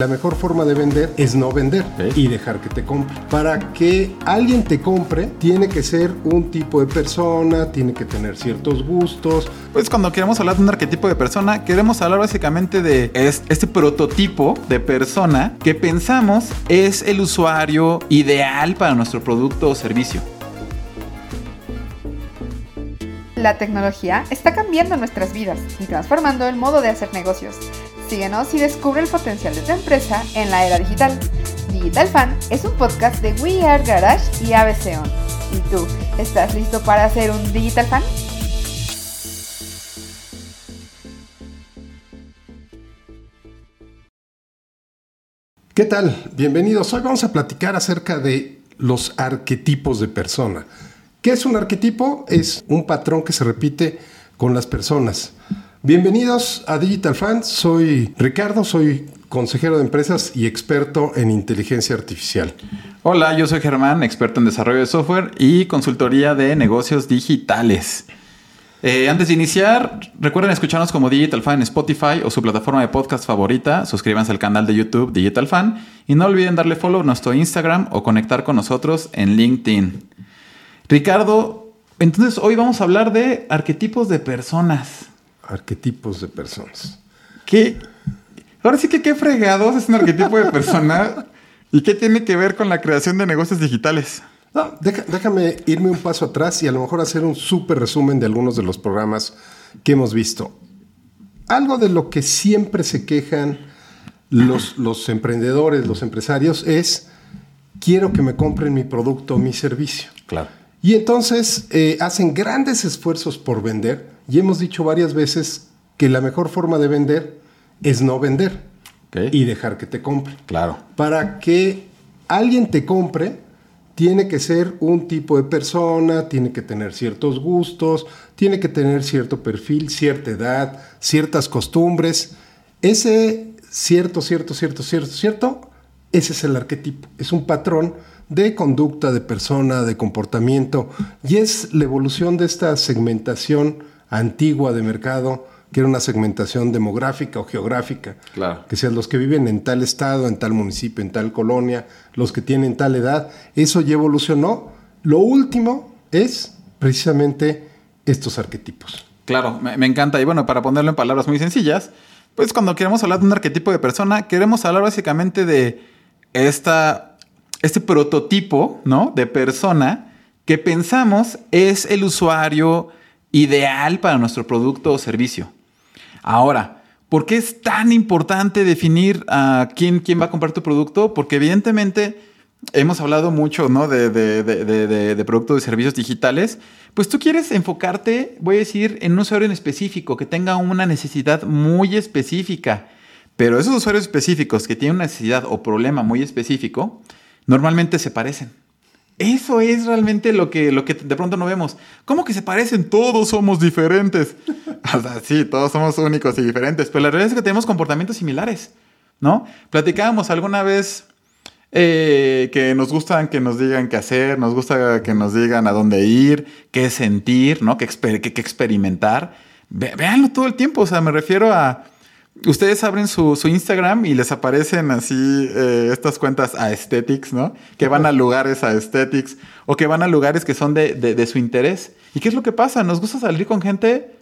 La mejor forma de vender es no vender y dejar que te compre. Para que alguien te compre, tiene que ser un tipo de persona, tiene que tener ciertos gustos. Pues cuando queremos hablar de un arquetipo de persona, queremos hablar básicamente de este prototipo de persona que pensamos es el usuario ideal para nuestro producto o servicio. La tecnología está cambiando nuestras vidas y transformando el modo de hacer negocios. Síguenos y descubre el potencial de tu empresa en la era digital. Digital Fan es un podcast de We Are Garage y ABC On. ¿Y tú, estás listo para ser un Digital Fan? ¿Qué tal? Bienvenidos. Hoy vamos a platicar acerca de los arquetipos de persona. ¿Qué es un arquetipo? Es un patrón que se repite con las personas. Bienvenidos a Digital Fans. Soy Ricardo, soy consejero de empresas y experto en inteligencia artificial. Hola, yo soy Germán, experto en desarrollo de software y consultoría de negocios digitales. Eh, antes de iniciar, recuerden escucharnos como Digital Fan en Spotify o su plataforma de podcast favorita. Suscríbanse al canal de YouTube Digital Fan y no olviden darle follow a nuestro Instagram o conectar con nosotros en LinkedIn. Ricardo, entonces hoy vamos a hablar de arquetipos de personas arquetipos de personas. ¿Qué? Ahora sí que qué fregados es un arquetipo de persona y qué tiene que ver con la creación de negocios digitales. No, déjame irme un paso atrás y a lo mejor hacer un súper resumen de algunos de los programas que hemos visto. Algo de lo que siempre se quejan los, los emprendedores, los empresarios, es quiero que me compren mi producto o mi servicio. Claro. Y entonces eh, hacen grandes esfuerzos por vender, y hemos dicho varias veces que la mejor forma de vender es no vender y dejar que te compre. Claro. Para que alguien te compre, tiene que ser un tipo de persona, tiene que tener ciertos gustos, tiene que tener cierto perfil, cierta edad, ciertas costumbres. Ese cierto, cierto, cierto, cierto, cierto, ese es el arquetipo. Es un patrón de conducta, de persona, de comportamiento, y es la evolución de esta segmentación antigua de mercado, que era una segmentación demográfica o geográfica. Claro. Que sean los que viven en tal estado, en tal municipio, en tal colonia, los que tienen tal edad. Eso ya evolucionó. Lo último es precisamente estos arquetipos. Claro, me, encanta. Y bueno, para ponerlo en palabras muy sencillas, pues cuando queremos hablar de un arquetipo de persona, queremos hablar básicamente de esta, este prototipo, ¿no? De persona que pensamos es el usuario ideal para nuestro producto o servicio. Ahora, ¿por qué es tan importante definir a quién, quién va a comprar tu producto? Porque evidentemente hemos hablado mucho ¿no? de, de, productos y servicios digitales. Pues tú quieres enfocarte, voy a decir, en un usuario en específico que tenga una necesidad muy específica. Pero esos usuarios específicos que tienen una necesidad o problema muy específico, normalmente se parecen. Eso es realmente lo que, lo que de pronto no vemos. ¿Cómo que se parecen? Todos somos diferentes. o sea, sí, todos somos únicos y diferentes, pero la realidad es que tenemos comportamientos similares, ¿no? Platicábamos alguna vez eh, que nos gustan que nos digan qué hacer, nos gusta que nos digan a dónde ir, qué sentir, ¿no? Qué, qué, experimentar. Veanlo todo el tiempo, o sea, me refiero a ustedes abren su, Instagram y les aparecen así eh, estas cuentas a aesthetics, ¿no? Que van a lugares a aesthetics o que van a lugares que son de, su interés. ¿Y qué es lo que pasa? Nos gusta salir con gente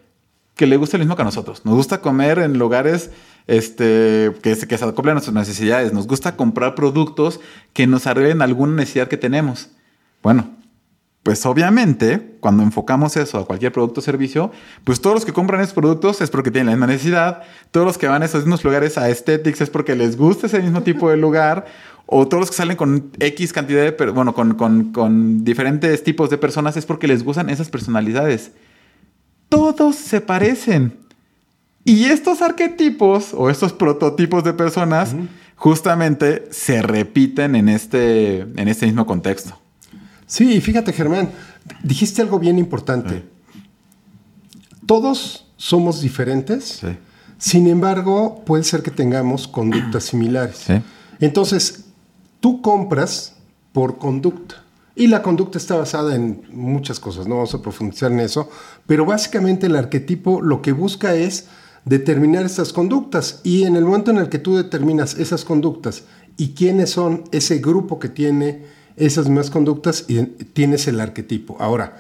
que le gusta lo mismo que a nosotros. Nos gusta comer en lugares este, que, que se acoplen a nuestras necesidades. Nos gusta comprar productos que nos arreglen alguna necesidad que tenemos. Bueno, pues obviamente, cuando enfocamos eso a cualquier producto o servicio, pues todos los que compran esos productos es porque tienen la misma necesidad, todos los que van a esos mismos lugares a aesthetics es porque les gusta ese mismo tipo de lugar, o todos los que salen con X cantidad de, bueno, con, con diferentes tipos de personas es porque les gustan esas personalidades. Todos se parecen. Y estos arquetipos o estos prototipos de personas justamente se repiten en este, en este mismo contexto. Sí, fíjate Germán, dijiste algo bien importante. Todos somos diferentes, sin embargo puede ser que tengamos conductas similares. Entonces, tú compras por conducta. Y la conducta está basada en muchas cosas, no vamos a profundizar en eso, pero básicamente el arquetipo lo que busca es determinar estas conductas. Y en el momento en el que tú determinas esas conductas y quiénes son ese grupo que tiene esas mismas conductas, y tienes el arquetipo. Ahora,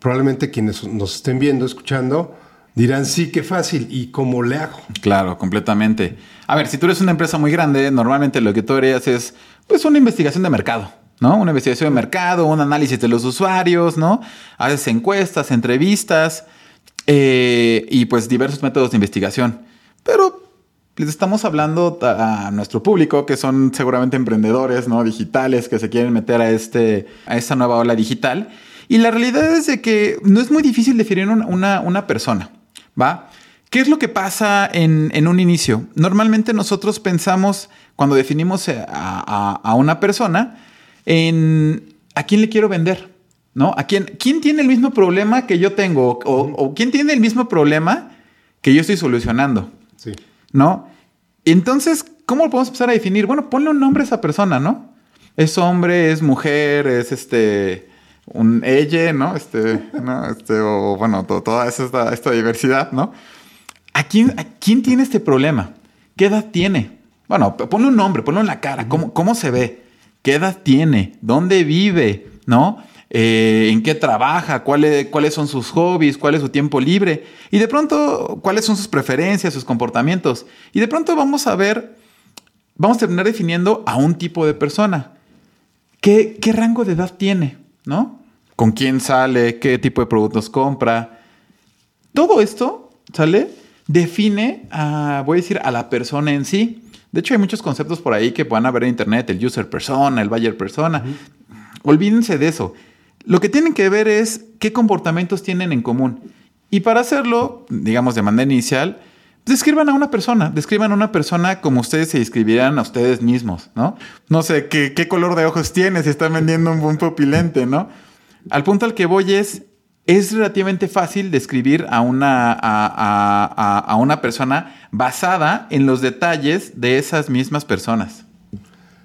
probablemente quienes nos estén viendo, escuchando, dirán, sí, qué fácil, ¿y cómo le hago? Claro, completamente. A ver, si tú eres una empresa muy grande, normalmente lo que tú harías es, pues, una investigación de mercado. ¿no? Una investigación de mercado, un análisis de los usuarios, ¿no? Haces encuestas, entrevistas eh, y pues diversos métodos de investigación. Pero les estamos hablando a nuestro público, que son seguramente emprendedores, ¿no? Digitales, que se quieren meter a, este, a esta nueva ola digital. Y la realidad es de que no es muy difícil definir una, una, persona, ¿va? ¿Qué es lo que pasa en, en, un inicio? Normalmente nosotros pensamos, cuando definimos a, a, a una persona, en a quién le quiero vender, ¿no? ¿A quién, quién tiene el mismo problema que yo tengo? O, quién tiene el mismo problema que yo estoy solucionando. ¿No? Entonces, ¿cómo lo podemos empezar a definir? Bueno, ponle un nombre a esa persona, ¿no? Es hombre, es mujer, es este un ella, ¿no? Este, ¿no? Este, o bueno, toda esta, esta, diversidad, ¿no? ¿A quién, ¿A quién tiene este problema? ¿Qué edad tiene? Bueno, ponle un nombre, ponlo en la cara, ¿cómo, cómo se ve? qué edad tiene, dónde vive, ¿no? Eh, en qué trabaja, cuáles, cuáles son sus hobbies, cuál es su tiempo libre y de pronto cuáles son sus preferencias, sus comportamientos. Y de pronto vamos a ver, vamos a terminar definiendo a un tipo de persona. ¿Qué, qué rango de edad tiene? ¿No? ¿Con quién sale? ¿Qué tipo de productos compra? Todo esto, ¿sale? Define, a, voy a decir, a la persona en sí. De hecho, hay muchos conceptos por ahí que puedan ver en internet, el user persona, el buyer persona. Olvídense de eso. Lo que tienen que ver es qué comportamientos tienen en común. Y para hacerlo, digamos de manera inicial, describan a una persona, describan a una persona como ustedes se describieran a ustedes mismos, ¿no? No sé, ¿qué, color de ojos tiene si están vendiendo un buen pupilente, ¿no? Al punto al que voy es, es relativamente fácil describir a una, a, una persona basada en los detalles de esas mismas personas.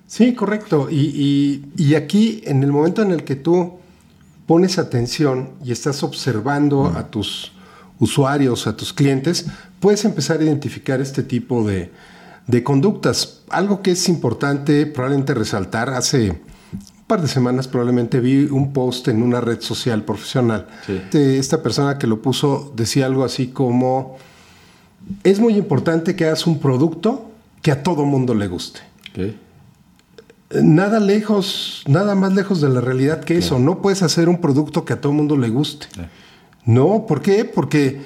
Sí, correcto. Y, y, aquí, en el momento en el que tú pones atención y estás observando a tus usuarios, a tus clientes, puedes empezar a identificar este tipo de, de conductas. Algo que es importante probablemente resaltar hace par de semanas probablemente vi un post en una red social profesional. De esta persona que lo puso decía algo así como, es muy importante que hagas un producto que a todo mundo le guste. Nada lejos, nada más lejos de la realidad que eso. No puedes hacer un producto que a todo mundo le guste. No, ¿por qué? Porque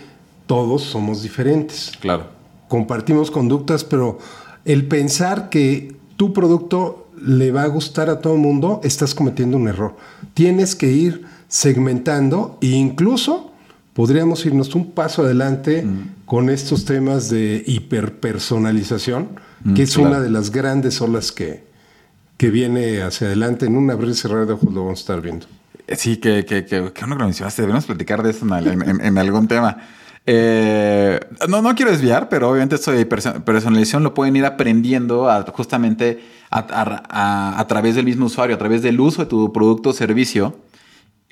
todos somos diferentes. Claro. Compartimos conductas, pero el pensar que tu producto le va a gustar a todo el mundo, estás cometiendo un error. Tienes que ir segmentando e incluso podríamos irnos un paso adelante mm. con estos temas de hiperpersonalización, mm, que es una de las grandes olas que, que viene hacia adelante. En un abrir y cerrar de ojos lo vamos a estar viendo. Eh, sí, que, que, que, que uno que lo mencionaste, debemos platicar de eso en, algún tema. Eh, no, no quiero desviar, pero obviamente esto de personalización lo pueden ir aprendiendo justamente a, través del mismo usuario, a través del uso de tu producto o servicio.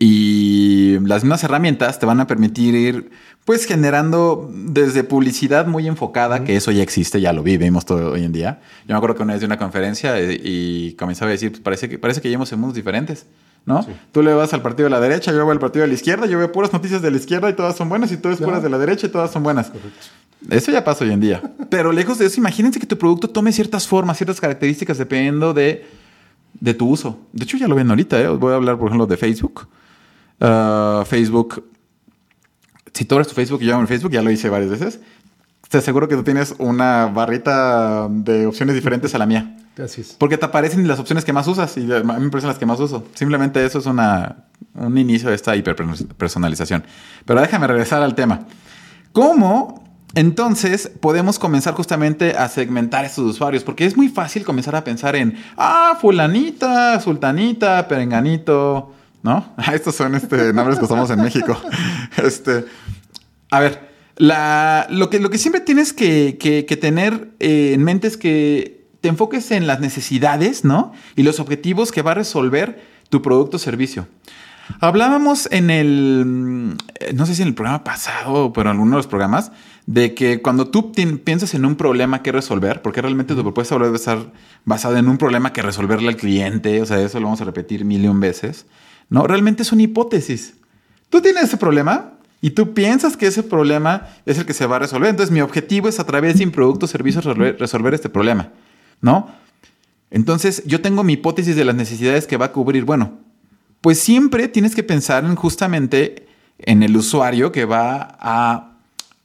Y las mismas herramientas te van a permitir ir, pues, generando desde publicidad muy enfocada, que eso ya existe, ya lo vivimos todo hoy en día. Yo me acuerdo que una vez de una conferencia eh, y, comenzaba a decir, pues, parece que, parece que llevamos en mundos diferentes. ¿no? Tú le vas al partido de la derecha, yo voy al partido de la izquierda, yo veo puras noticias de la izquierda y todas son buenas, y tú ves puras de la derecha y todas son buenas. Eso ya pasa hoy en día. Pero lejos de eso, imagínense que tu producto tome ciertas formas, ciertas características dependiendo de, de tu uso. De hecho, ya lo ven ahorita, ¿eh? Voy a hablar, por ejemplo, de Facebook. Ah, Facebook. Si tú eres tu Facebook y yo en Facebook, ya lo hice varias veces. Te aseguro que tú tienes una barrita de opciones diferentes a la mía. Porque te aparecen las opciones que más usas y a mí me parecen las que más uso. Simplemente eso es una, un inicio de esta hiperpersonalización. Pero déjame regresar al tema. ¿Cómo entonces podemos comenzar justamente a segmentar a estos usuarios? Porque es muy fácil comenzar a pensar en, ah, fulanita, sultanita, perenganito, ¿no? Estos son este, nombres que usamos en México. Este, a ver, lo, que, lo que siempre tienes que, tener eh, en mente es que te enfoques en las necesidades, ¿no? Y los objetivos que va a resolver tu producto o servicio. Hablábamos en el, mm, no sé si en el programa pasado, pero en alguno de los programas, de que cuando tú piensas en un problema que resolver, porque realmente tu propuesta debe estar basada en un problema que resolverle al cliente, o sea, eso lo vamos a repetir mil y un veces, ¿no? Realmente es una hipótesis. Tú tienes ese problema y tú piensas que ese problema es el que se va a resolver. Entonces, mi objetivo es a través de un producto o servicios resolver este problema, ¿no? Entonces, yo tengo mi hipótesis de las necesidades que va a cubrir. Bueno, pues siempre tienes que pensar en justamente en el usuario que va a,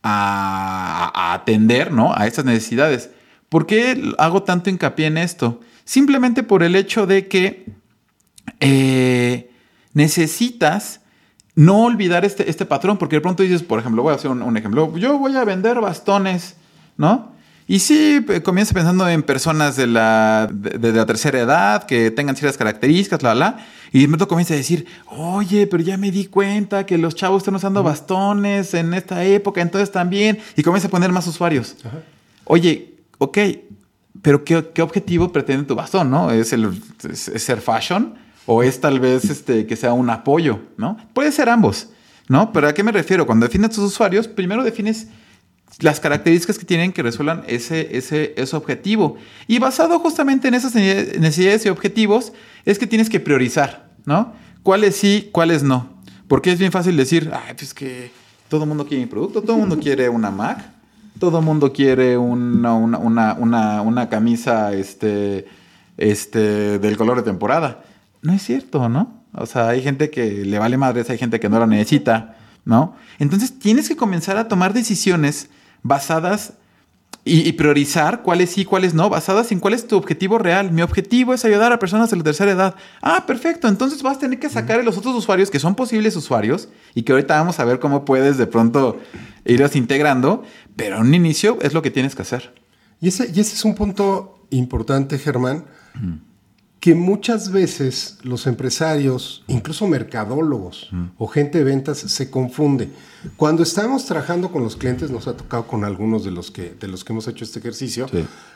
a, atender ¿no? a estas necesidades. ¿Por qué hago tanto hincapié en esto? Simplemente por el hecho de que eh, necesitas no olvidar este, este patrón, porque de pronto dices, por ejemplo, voy a hacer un, un ejemplo, yo voy a vender bastones, ¿no? Y sí, comienza pensando en personas de la, de, la tercera edad que tengan ciertas características, la, la. Y de pronto comienza a decir, oye, pero ya me di cuenta que los chavos están usando bastones en esta época, entonces también. Y comienza a poner más usuarios. Oye, ok, pero ¿qué, ¿qué, objetivo pretende tu bastón, no? ¿Es, el, ser fashion? ¿O es tal vez este, que sea un apoyo, no? Puede ser ambos, ¿no? Pero ¿a qué me refiero? Cuando defines tus usuarios, primero defines las características que tienen que resuelvan ese, ese, ese objetivo. Y basado justamente en esas necesidades y objetivos, es que tienes que priorizar, ¿no? ¿Cuáles sí, cuáles no? Porque es bien fácil decir, ay, pues que todo el mundo quiere mi producto, todo el mundo quiere una Mac, todo el mundo quiere una, una, una, una, camisa este, este, del color de temporada. No es cierto, ¿no? O sea, hay gente que le vale madres, hay gente que no la necesita, ¿no? Entonces tienes que comenzar a tomar decisiones basadas y, priorizar cuáles sí, cuáles no, basadas en cuál es tu objetivo real. Mi objetivo es ayudar a personas de la tercera edad. Ah, perfecto. Entonces vas a tener que sacar a los otros usuarios que son posibles usuarios y que ahorita vamos a ver cómo puedes de pronto irlos integrando, pero en un inicio es lo que tienes que hacer. Y ese, y ese es un punto importante, Germán, que muchas veces los empresarios, incluso mercadólogos o gente de ventas, se confunde. Cuando estamos trabajando con los clientes, nos ha tocado con algunos de los que, de los que hemos hecho este ejercicio,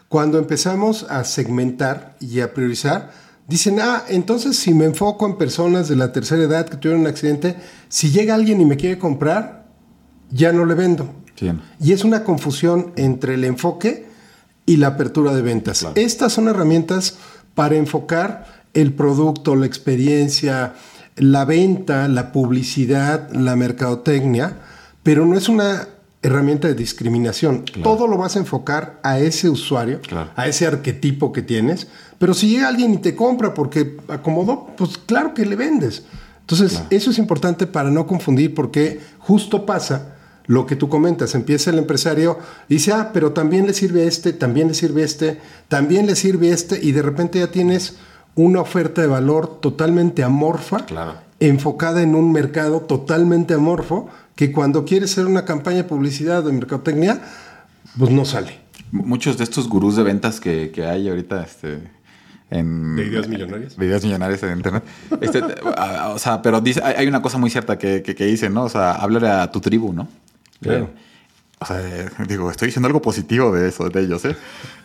cuando empezamos a segmentar y a priorizar, dicen, ah, entonces si me enfoco en personas de la tercera edad que tuvieron un accidente, si llega alguien y me quiere comprar, ya no le vendo. Y es una confusión entre el enfoque y la apertura de ventas. Estas son herramientas para enfocar el producto, la experiencia, la venta, la publicidad, la mercadotecnia, pero no es una herramienta de discriminación. Todo lo vas a enfocar a ese usuario, a ese arquetipo que tienes, pero si llega alguien y te compra porque acomodó, pues claro que le vendes. Entonces, eso es importante para no confundir porque justo pasa lo que tú comentas, empieza el empresario y dice, ah, pero también le sirve este, también le sirve este, también le sirve este, y de repente ya tienes una oferta de valor totalmente amorfa, enfocada en un mercado totalmente amorfo, que cuando quieres hacer una campaña de publicidad o de mercadotecnia, pues no sale. Muchos de estos gurús de ventas que, hay ahorita, este, en, de ideas millonarias. De ideas millonarias en internet. Este, o sea, pero dice, hay una cosa muy cierta que, que, que dice, ¿no? O sea, háblale a tu tribu, ¿no? Claro. O sea, digo, estoy diciendo algo positivo de eso, de ellos, ¿eh?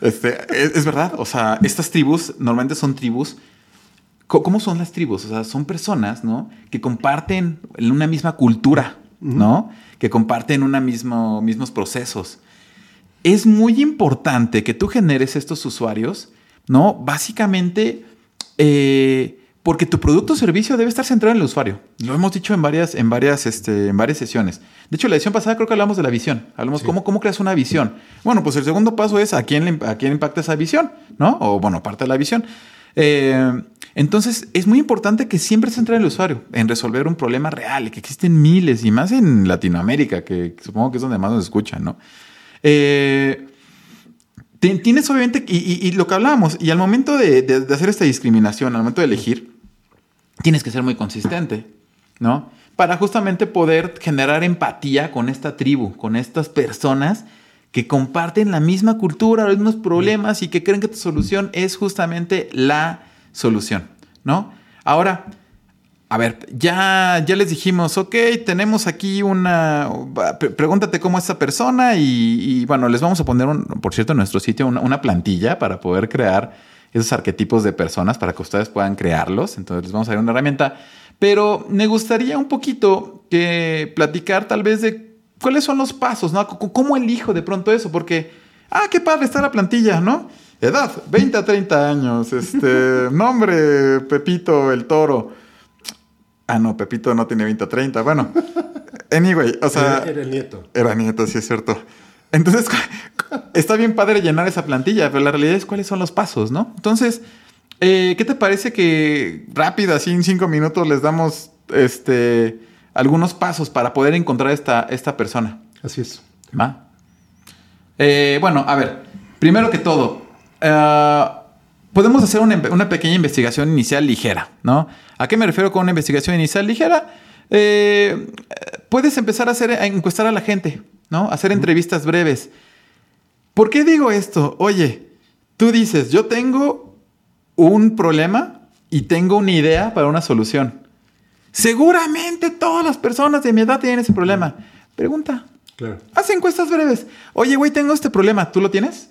Este, es, verdad, o sea, estas tribus normalmente son tribus. ¿Cómo son las tribus? O sea, son personas, ¿no? Que comparten una misma cultura, ¿no? Que comparten una mismo, mismos procesos. Es muy importante que tú generes estos usuarios, ¿no? Básicamente, eh, porque tu producto o servicio debe estar centrado en el usuario. Lo hemos dicho en varias, en varias, este, en varias sesiones. De hecho, la edición pasada creo que hablamos de la visión. Hablamos cómo, cómo creas una visión. Bueno, pues el segundo paso es a quién, a quién impacta esa visión, ¿no? O bueno, parte de la visión. Eh, entonces, es muy importante que siempre se centre en el usuario, en resolver un problema real, que existen miles, y más en Latinoamérica, que supongo que es donde más nos escuchan, ¿no? Eh, tienes obviamente, y, lo que hablábamos, y al momento de, de hacer esta discriminación, al momento de elegir, tienes que ser muy consistente, ¿no? Para justamente poder generar empatía con esta tribu, con estas personas que comparten la misma cultura, los mismos problemas y que creen que tu solución es justamente la solución, ¿no? Ahora, a ver, ya, ya les dijimos, ok, tenemos aquí una, pregúntate cómo es esa persona y, bueno, les vamos a poner, por cierto, en nuestro sitio una plantilla para poder crear esos arquetipos de personas para que ustedes puedan crearlos. Entonces les vamos a dar una herramienta Pero me gustaría un poquito que platicar tal vez de cuáles son los pasos, ¿no? ¿Cómo elijo de pronto eso? Porque, ah, qué padre está la plantilla, ¿no? Edad, 20 a 30 años, este, nombre, Pepito el Toro. Ah, no, Pepito no tiene 20 a 30, bueno. Anyway, o sea... era, era el nieto. Era nieto, sí es cierto. Entonces, está bien padre llenar esa plantilla, pero la realidad es cuáles son los pasos, ¿no? Entonces, eh, ¿qué te parece que rápido, así en cinco minutos, les damos este, algunos pasos para poder encontrar esta, esta persona? Así es. ¿Va? Eh, bueno, a ver, primero que todo, eh, podemos hacer una, una pequeña investigación inicial ligera, ¿no? ¿A qué me refiero con una investigación inicial ligera? Eh, puedes empezar a hacer a encuestar a la gente, ¿no? Hacer entrevistas breves. ¿Por qué digo esto? Oye, tú dices, yo tengo un problema y tengo una idea para una solución. Seguramente todas las personas de mi edad tienen ese problema. Pregunta, Claro. Haz encuestas breves. Oye, güey, tengo este problema. ¿Tú lo tienes?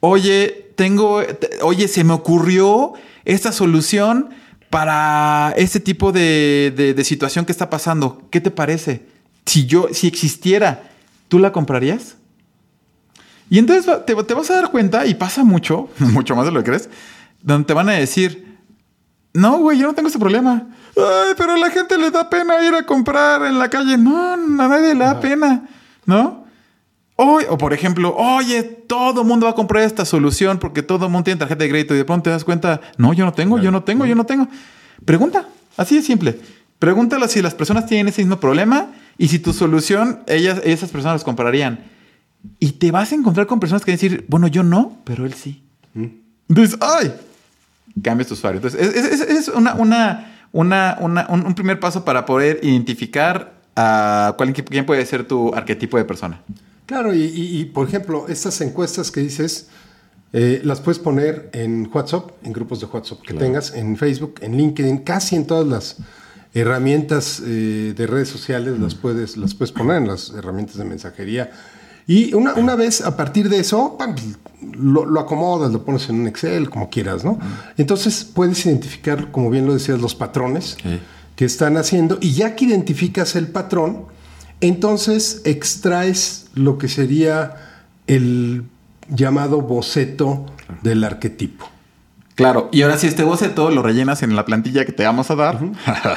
Oye, tengo. te- oye, se me ocurrió esta solución para este tipo de, de- de situación que está pasando. ¿Qué te parece? Si yo, si existiera, ¿tú la comprarías? Y entonces te, te vas a dar cuenta, y pasa mucho, mucho más de lo que crees, donde te van a decir, no, güey, yo no tengo ese problema. Ay, pero a la gente le da pena ir a comprar en la calle. No, a nadie le da pena, ¿no? Oy- o por ejemplo, oye, todo el mundo va a comprar esta solución porque todo el mundo tiene tarjeta de crédito y de pronto te das cuenta, no, yo no tengo, yo no tengo, yo no tengo. Pregunta, así de simple. Pregúntalo si las personas tienen ese mismo problema y si tu solución, ellas, esas personas las comprarían. Y te vas a encontrar con personas que van a decir, bueno, yo no, pero él sí. Entonces, ¡ay! cambias tu usuario. Entonces, es, es- es una, una, una, una- un, un primer paso para poder identificar a cuál, quién puede ser tu arquetipo de persona. Claro, y, y- y, por ejemplo, estas encuestas que dices, eh, las puedes poner en WhatsApp, en grupos de WhatsApp que tengas, en Facebook, en LinkedIn, casi en todas las herramientas eh, de redes sociales las puedes, las puedes poner en las herramientas de mensajería. Y una, una vez a partir de eso, lo, lo acomodas, lo pones en un Excel, como quieras, ¿no? Entonces puedes identificar, como bien lo decías, los patrones Sí. que están haciendo y ya que identificas el patrón, entonces extraes lo que sería el llamado boceto del arquetipo. Claro, y ahora sí este boceto lo rellenas en la plantilla que te vamos a dar.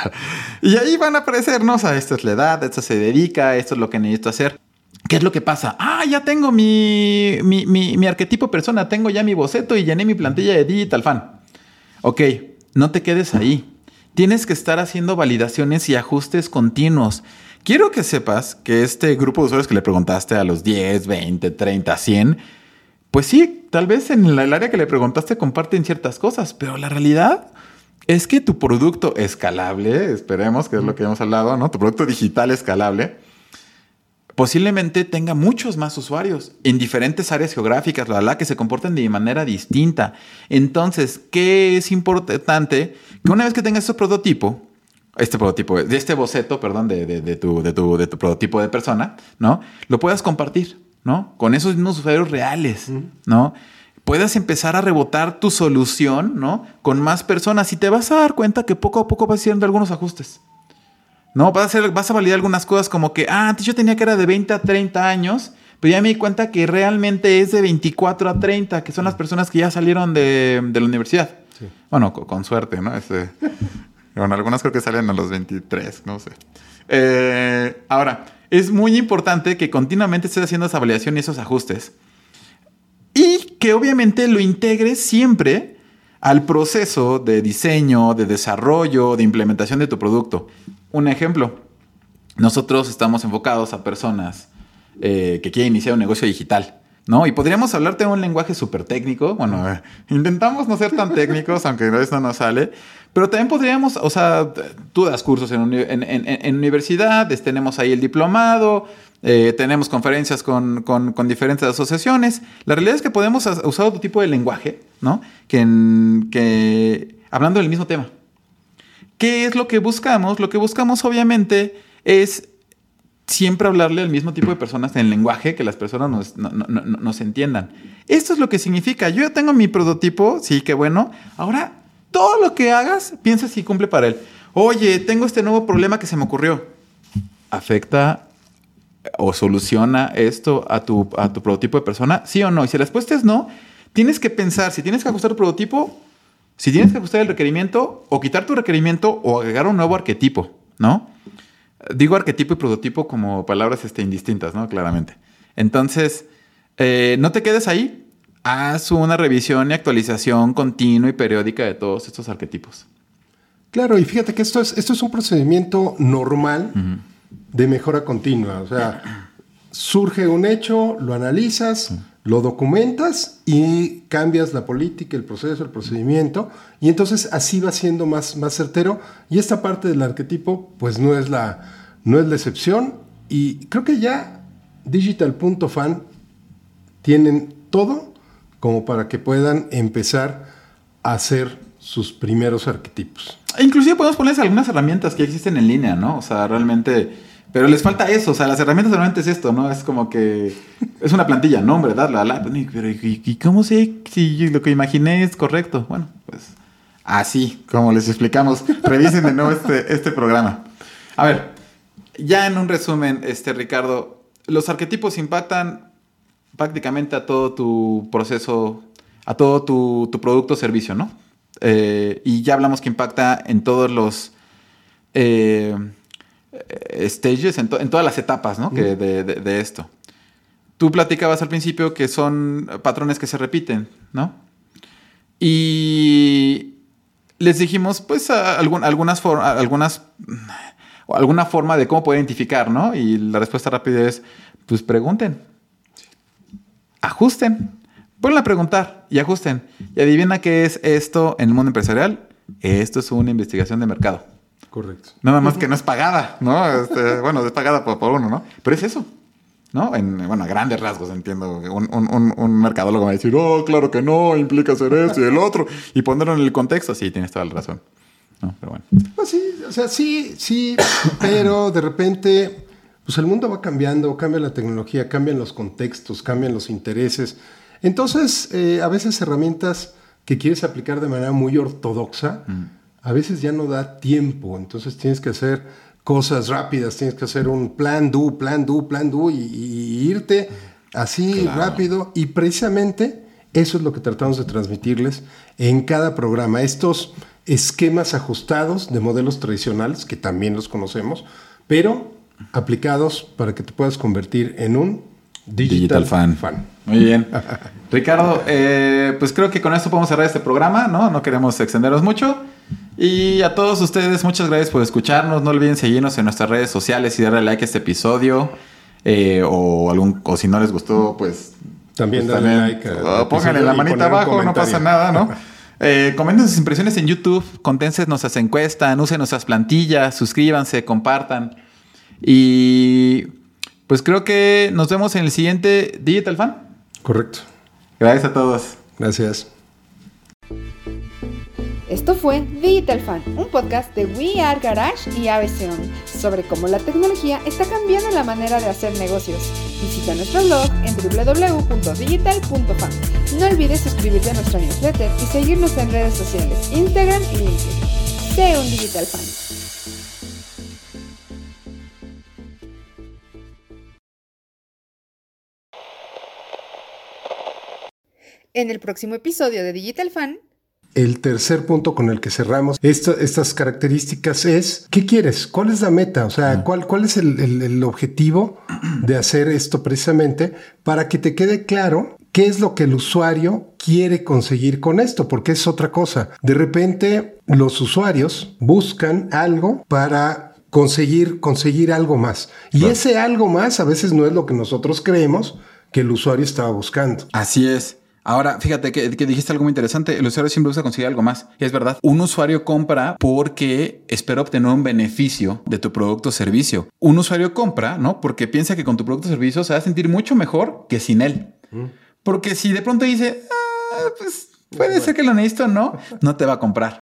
y ahí van a aparecer, ¿no? O sea, esta es la edad, esta se dedica, esto es lo que necesito hacer. ¿Qué es lo que pasa? Ah, ya tengo mi, mi, mi, mi arquetipo persona, tengo ya mi boceto y llené mi plantilla de Digital Fan. Ok, no te quedes ahí. Tienes que estar haciendo validaciones y ajustes continuos. Quiero que sepas que este grupo de usuarios que le preguntaste a los 10, 20, 30, 100, pues sí, tal vez en el área que le preguntaste comparten ciertas cosas, pero la realidad es que tu producto escalable, esperemos que es lo que hemos hablado, ¿no? Tu producto digital escalable, posiblemente tenga muchos más usuarios en diferentes áreas geográficas, la, la que se comportan de manera distinta. Entonces, ¿qué es importante? Que una vez que tengas este prototipo, este prototipo, de este boceto, perdón, de, de- de tu, de, tu, de tu prototipo de persona, ¿no? Lo puedas compartir, ¿no? Con esos mismos usuarios reales, ¿no? Puedas empezar a rebotar tu solución, ¿no? Con más personas y te vas a dar cuenta que poco a poco vas haciendo algunos ajustes. No, vas a, hacer, vas a validar algunas cosas como que, ah, antes yo tenía que era de 20 a 30 años, pero ya me di cuenta que realmente es de 24 a 30, que son las personas que ya salieron de, de la universidad. Bueno, co- con, suerte, ¿no? Este, bueno, algunas creo que salen a los 23, no sé. Eh, ahora, es muy importante que continuamente estés haciendo esa validación y esos ajustes. Y que obviamente lo integres siempre al proceso de diseño, de desarrollo, de implementación de tu producto. Un ejemplo, nosotros estamos enfocados a personas eh, que quieren iniciar un negocio digital. ¿No? Y podríamos hablarte de un lenguaje súper técnico. Bueno, intentamos no ser tan técnicos, aunque eso no sale. Pero también podríamos, o sea, tú das cursos en, uni- en- en- en universidades, tenemos ahí el diplomado, eh, tenemos conferencias con, diferentes asociaciones. La realidad es que podemos usar otro tipo de lenguaje, ¿no? Que, que hablando del mismo tema. ¿Qué es lo que buscamos? Lo que buscamos obviamente es siempre hablarle al mismo tipo de personas en el lenguaje que las personas nos, no- no- no- nos entiendan. Esto es lo que significa. Yo ya tengo mi prototipo, sí, qué bueno. Ahora, todo lo que hagas, piensa si cumple para él. Oye, tengo este nuevo problema que se me ocurrió. ¿Afecta o soluciona esto a tu, a tu prototipo de persona? ¿Sí o no? Y si la respuesta es no, tienes que pensar si tienes que ajustar tu prototipo, si tienes que ajustar el requerimiento, o quitar tu requerimiento, o agregar un nuevo arquetipo, ¿no? Digo arquetipo y prototipo como palabras este, indistintas, ¿no? Claramente. Entonces, eh, no te quedes ahí. Haz una revisión y actualización continua y periódica de todos estos arquetipos. Claro, y fíjate que esto es, esto es un procedimiento normal de mejora continua. O sea, surge un hecho, lo analizas, lo documentas y cambias la política, el proceso, el procedimiento, y entonces así va siendo más, más certero. Y esta parte del arquetipo, pues no es la, no es la excepción. Y creo que ya digital.fan tienen todo como para que puedan empezar a hacer sus primeros arquetipos. E inclusive podemos ponerles algunas herramientas que existen en línea, ¿no? O sea, realmente... Pero les falta eso, o sea, las herramientas realmente es esto, ¿no? Es como que es una plantilla, nombre, darle a la... Pero ¿y cómo sé si lo que imaginé es correcto? Bueno, pues así, como les explicamos. Revisen de nuevo este, este programa. A ver, ya en un resumen, este Ricardo, los arquetipos impactan prácticamente a todo tu proceso, a todo tu, tu producto o servicio, ¿no? Eh, y ya hablamos que impacta en todos los eh, stages, en, todas las etapas ¿no? que de, de, esto. Tú platicabas al principio que son patrones que se repiten, ¿no? Y les dijimos, pues, algún, algunas, algunas, alguna forma de cómo poder identificar, ¿no? Y la respuesta rápida es, pues pregunten, ajusten. Ponle a preguntar y ajusten. Y adivina qué es esto en el mundo empresarial. Esto es una investigación de mercado. Correcto. Nada más que no es pagada, ¿no? Este, bueno, es pagada por, uno, ¿no? Pero es eso, ¿no? En, bueno, a grandes rasgos entiendo. Un, un, un, mercadólogo va a decir, oh, claro que no, implica hacer esto y el otro. Y ponerlo en el contexto, sí, tienes toda la razón. No, pero bueno. Pues sí, o sea, sí, sí, pero de repente, pues el mundo va cambiando, cambia la tecnología, cambian los contextos, cambian los intereses. Entonces, eh, a veces herramientas que quieres aplicar de manera muy ortodoxa, mm. A veces ya no da tiempo. Entonces tienes que hacer cosas rápidas, tienes que hacer un plan do, plan do, plan do y, irte así rápido. Y precisamente eso es lo que tratamos de transmitirles en cada programa. Estos esquemas ajustados de modelos tradicionales, que también los conocemos, pero aplicados para que te puedas convertir en un digital, fan. Muy bien. Ricardo, eh, pues creo que con esto podemos cerrar este programa, ¿no? No queremos extendernos mucho. Y a todos ustedes, muchas gracias por escucharnos. No olviden seguirnos en nuestras redes sociales y darle like a este episodio. Eh, o, algún, o si no les gustó, pues. También pues, darle like. A, pónganle la manita abajo, no pasa nada, ¿no? Eh, comenten sus impresiones en YouTube, conténsenos nuestras encuestas, usen nuestras plantillas, suscríbanse, compartan. Y pues creo que nos vemos en el siguiente Digital Fan. Correcto. Gracias a todos. Gracias. Esto fue Digital Fan, un podcast de We Are Garage y ABC sobre cómo la tecnología está cambiando la manera de hacer negocios. Visita nuestro blog en www.digital.fan. No olvides suscribirte a nuestra newsletter y seguirnos en redes sociales, Instagram y LinkedIn. Sé un Digital Fan. En el próximo episodio de Digital Fan. El tercer punto con el que cerramos estas características es, ¿qué quieres? ¿Cuál es la meta? O sea, ¿cuál, cuál es el, objetivo de hacer esto precisamente para que te quede claro qué es lo que el usuario quiere conseguir con esto? Porque es otra cosa. De repente, los usuarios buscan algo para conseguir, conseguir algo más. Y ese algo más a veces no es lo que nosotros creemos que el usuario estaba buscando. Así es. Ahora, fíjate que, dijiste algo muy interesante. El usuario siempre busca conseguir algo más. Y es verdad. Un usuario compra porque espera obtener un beneficio de tu producto o servicio. Un usuario compra, ¿no? Porque piensa que con tu producto o servicio se va a sentir mucho mejor que sin él. Mm. Porque si de pronto dice, ah, pues puede ser que lo necesito, no, no te va a comprar.